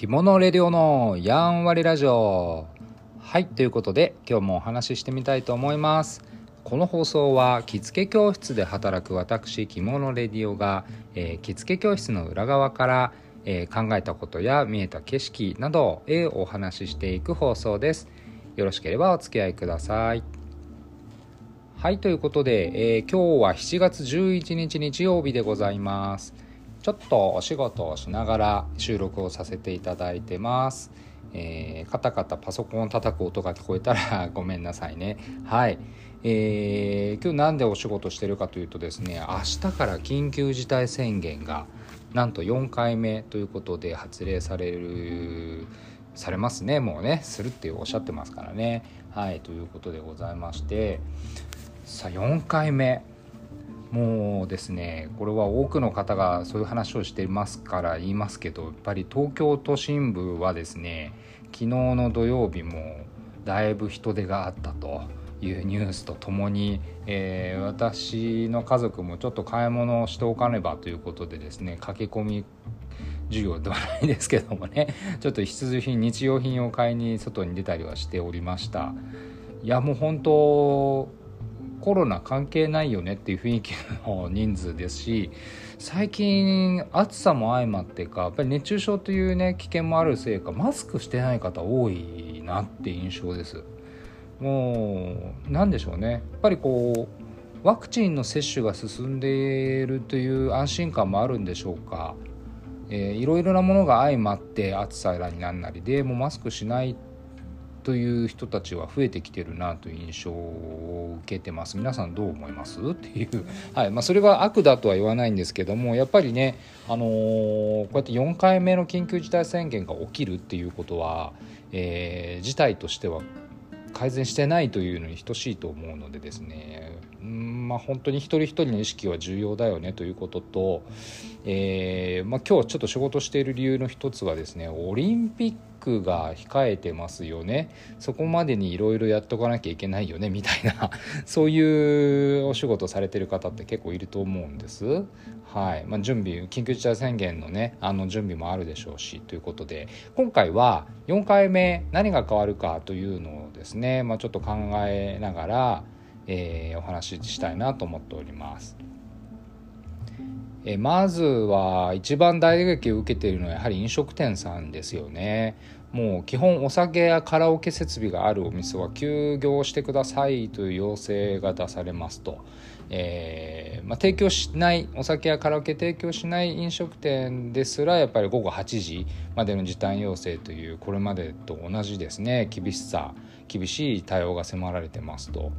着物レディオのやんわりラジオ。はいということで今日もお話ししてみたいと思います。この放送は着付け教室で働く私着物レディオが、えー、着付け教室の裏側から、えー、考えたことや見えた景色などへお話ししていく放送です。よろしければお付き合いください。はいということで、えー、今日は7月11日日曜日でございます。ょっとお仕事をしながら収録をさせていただいてます。えー、カタカタパソコンを叩く音が聞こえたら ごめんなさいね。はい。えー、今日なんでお仕事してるかというとですね、明日から緊急事態宣言がなんと4回目ということで発令される、されますね。もうね、するっておっしゃってますからね。はい、ということでございまして、さあ4回目。もうですねこれは多くの方がそういう話をしていますから言いますけどやっぱり東京都心部はですね昨日の土曜日もだいぶ人手があったというニュースとともに、えー、私の家族もちょっと買い物をしておかねばということでですね駆け込み授業ではないですけどもね ちょっと必需品日用品を買いに外に出たりはしておりました。いやもう本当コロナ関係ないよねっていう雰囲気の人数ですし最近暑さも相まってかやっぱり熱中症というね危険もあるせいかマスクしてない方多いなって印象です。もう何でしょうね。やっぱりこうワクチンの接種が進んでいるという安心感もあるんでしょうか、えー、いろいろなものが相まって暑さになんなりでもうマスクしないという人たちは増えてきてるなという印象を受けてます。皆さんどう思います？っていう、はい。まあ、それが悪だとは言わないんですけどもやっぱりね、あのー、こうやって4回目の緊急事態宣言が起きるっていうことは、えー、事態としては改善してないというのに等しいと思うのでですね。うんまあ本当に一人一人の意識は重要だよねということと、えーまあ、今日ちょっと仕事している理由の一つはですねオリンピックが控えてますよね。そこまでにいろいろやっとかなきゃいけないよね。みたいな。そういうお仕事されてる方って結構いると思うんです。はい。まあ、準備緊急事態宣言のねあの準備もあるでしょうしということで。今回は4回目何が変わるかというのをですね、まあ、ちょっと考えながら、えー、お話ししたいなと思っております。えまずは一番大打撃を受けているのはやはり飲食店さんですよね。もう基本お酒やカラオケ設備があるお店は休業してくださいという要請が出されますと、えー、まあ、提供しないお酒やカラオケ提供しない飲食店ですらやっぱり午後8時までの時短要請というこれまでと同じですね。厳しさ厳しい対応が迫られてますと。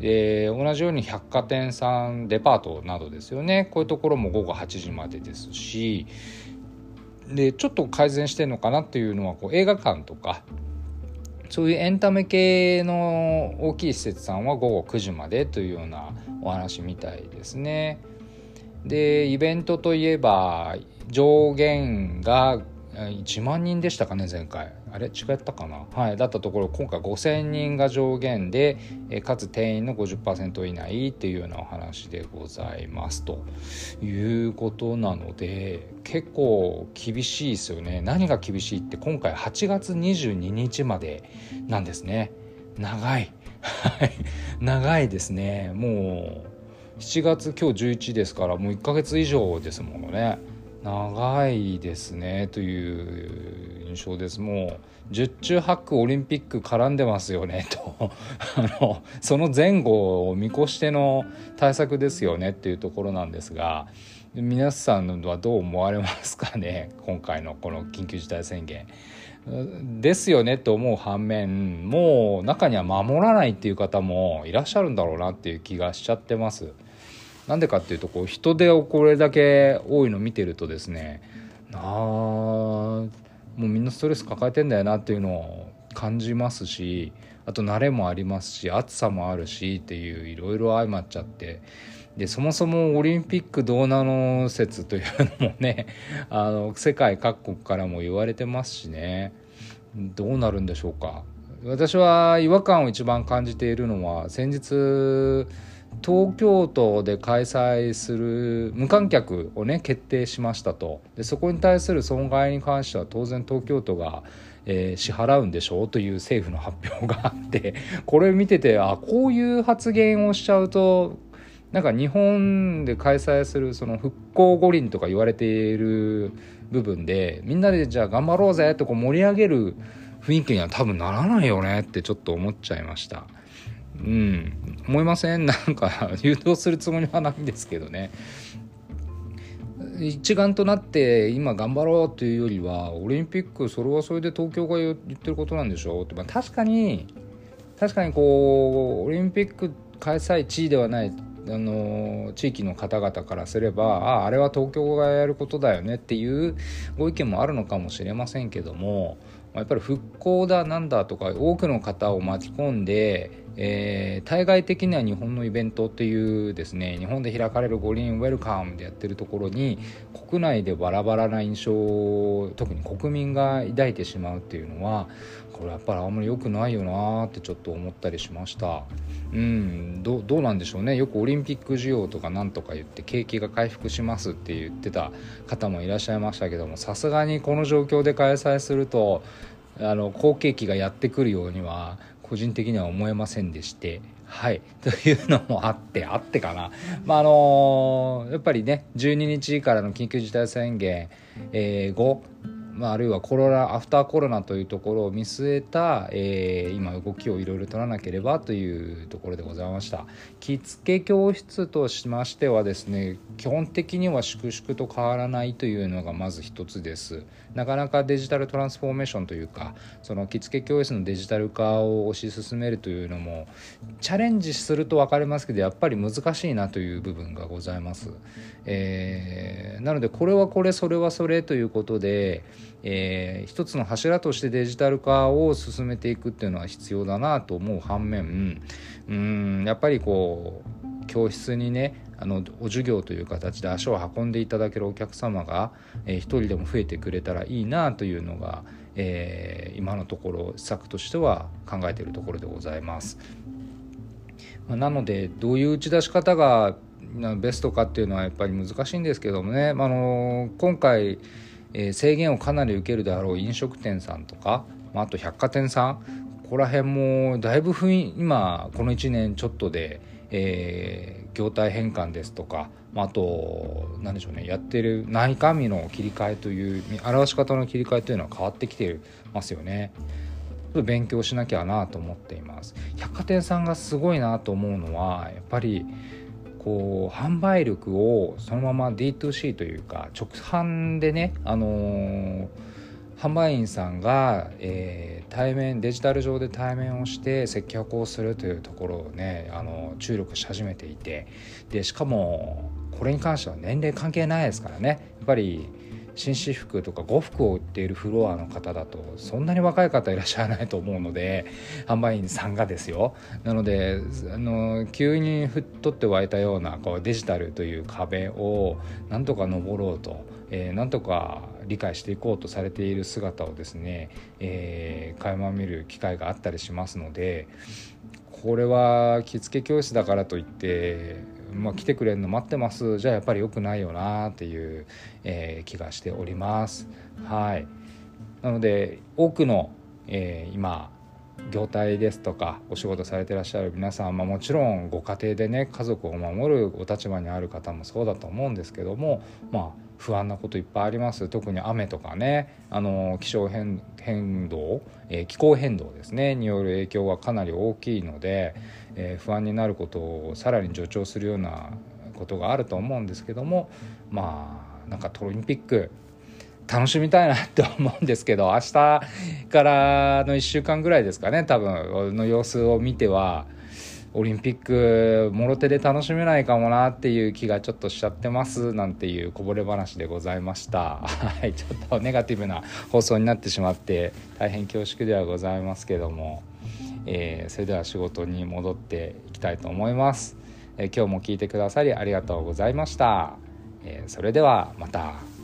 えー、同じように百貨店さんデパートなどですよね。こういうところも午後8時までですし。でちょっと改善してるのかなっていうのはこう映画館とかそういうエンタメ系の大きい施設さんは午後9時までというようなお話みたいですね。でイベントといえば上限が1万人でしたかね前回あれ？違ったかな？はいだったところ今回5000人が上限でえかつ定員の50%以内っていうようなお話でございます。ということなので結構厳しいですよね。何が厳しいって今回8月22日までなんですね。長い。長いですね。もう7月今日11ですからもう1ヶ月以上ですものね。長いですね。という印象ですもう十中八九オリンピック絡んでますよね とあのその前後を見越しての対策ですよねっていうところなんですが皆さんはどう思われますかね 今回のこの緊急事態宣言。ですよねと思う反面もう中には守らないっていう方もいらっしゃるんだろうなっていう気がしちゃってます。なんでかっていうとこう人手をこれだけ多いの見てるとですねあもうみんなストレス抱えてんだよなっていうのを感じますしあと慣れもありますし暑さもあるしっていういろいろ相まっちゃって。でそもそもオリンピックどうなの説というのもね あの世界各国からも言われてますしね。どうなるんでしょうか。私は違和感を一番感じているのは先日東京都で開催する無観客をね決定しましたとでそこに対する損害に関しては当然東京都が、えー、支払うんでしょうという政府の発表があって これ見ててあこういう発言をしちゃうとなんか日本で開催するその復興五輪とか言われている部分でみんなでじゃあ頑張ろうぜとこう盛り上げる雰囲気には多分ならないよねってちょっと思っちゃいました。うん、思いません？なんか誘導するつもりはないんですけどね。一丸となって今頑張ろうというよりはオリンピックそれはそれで東京が言ってることなんでしょうって、まあ、確かに確かにこうオリンピック開催地ではないあの地域の方々からすればあああれは東京がやることだよねっていうご意見もあるのかもしれませんけどもやっぱり復興だなんだとか多くの方を巻き込んでえー、対外的には日本のイベントっていうですね日本で開かれる五輪ウェルカムでやってるところに国内でバラバラな印象を特に国民が抱いてしまうっていうのはこれやっぱりあんまり良くないよなってちょっと思ったりしました。うんどうなんでしょうね。よくオリンピック需要とかなんとか言って景気が回復しますって言ってた方もいらっしゃいましたけどもさすがにこの状況で開催するとあの好景気がやってくるようには個人的には思えませんでしてはい。というのもあってあってかな。まああのやっぱりね12日からの緊急事態宣言、えー、後まあ、あるいはコロナアフターコロナというところを見据えた、えー、今動きをいろいろ取らなければというところでございました。着付け教室としましてはですね基本的には粛々と変わらないというのがまず一つです。なかなかデジタルトランスフォーメーションというかその着付け教室のデジタル化を推し進めるというのもチャレンジすると分かりますけどやっぱり難しいなという部分がございます、えー、なのでこれはこれそれはそれということでえー、一つの柱としてデジタル化を進めていくっていうのは必要だなと思う反面うんやっぱりこう教室にねあのお授業という形で足を運んでいただけるお客様が、えー、一人でも増えてくれたらいいなというのが、えー、今のところ施策としては考えているところでございます。まあ、なのでどういう打ち出し方がベストかっていうのはやっぱり難しいんですけどもね、まあの今回えー、制限をかなり受けるであろう飲食店さんとか、まあ、あと百貨店さんここら辺もだいぶ今この1年ちょっとで、えー、業態変換ですとか、まあ、あと何でしょうねやってる内観見の切り替えという表し方の切り替えというのは変わってきてますよね。勉強しなきゃなと思っています百貨店さんがすごいなと思うのはやっぱりこう販売力をそのまま D2C というか直販でね、あのー、販売員さんが、えー、対面デジタル上で対面をして接客をするというところをね、あの注力し始めていてでしかもこれに関しては年齢関係ないですからね。やっぱり紳士服とか呉服を売っているフロアの方だとそんなに若い方いらっしゃらないと思うので販売員さんがですよ。なのであの急にふっとって湧いたようなこうデジタルという壁をなんとか登ろうと、えー、なんとか理解していこうとされている姿をですね、えー、垣間見る機会があったりしますのでこれは着付け教室だからといってまあ、来てくれるの待ってますじゃあやっぱり良くないよなっていう、えー、気がしております。はいなので多くの、えー、今業態ですとかお仕事されてらっしゃる皆さん、まあ、もちろんご家庭でね家族を守るお立場にある方もそうだと思うんですけどもまあ不安なこといっぱいあります。特に雨とかね。あの気象変動、えー、気候変動ですね。による影響はかなり大きいので、えー、不安になることをさらに助長するようなことがあると思うんですけどもまあなんかオリンピック楽しみたいなって思うんですけど明日からの1週間ぐらいですかね多分の様子を見てはオリンピックもろ手で楽しめないかもなっていう気がちょっとしちゃってますなんていうこぼれ話でございました。はいちょっとネガティブな放送になってしまって大変恐縮ではございますけども、えー、それでは仕事に戻っていきたいと思います、えー、今日も聞いてくださりありがとうございました、えー、それではまた。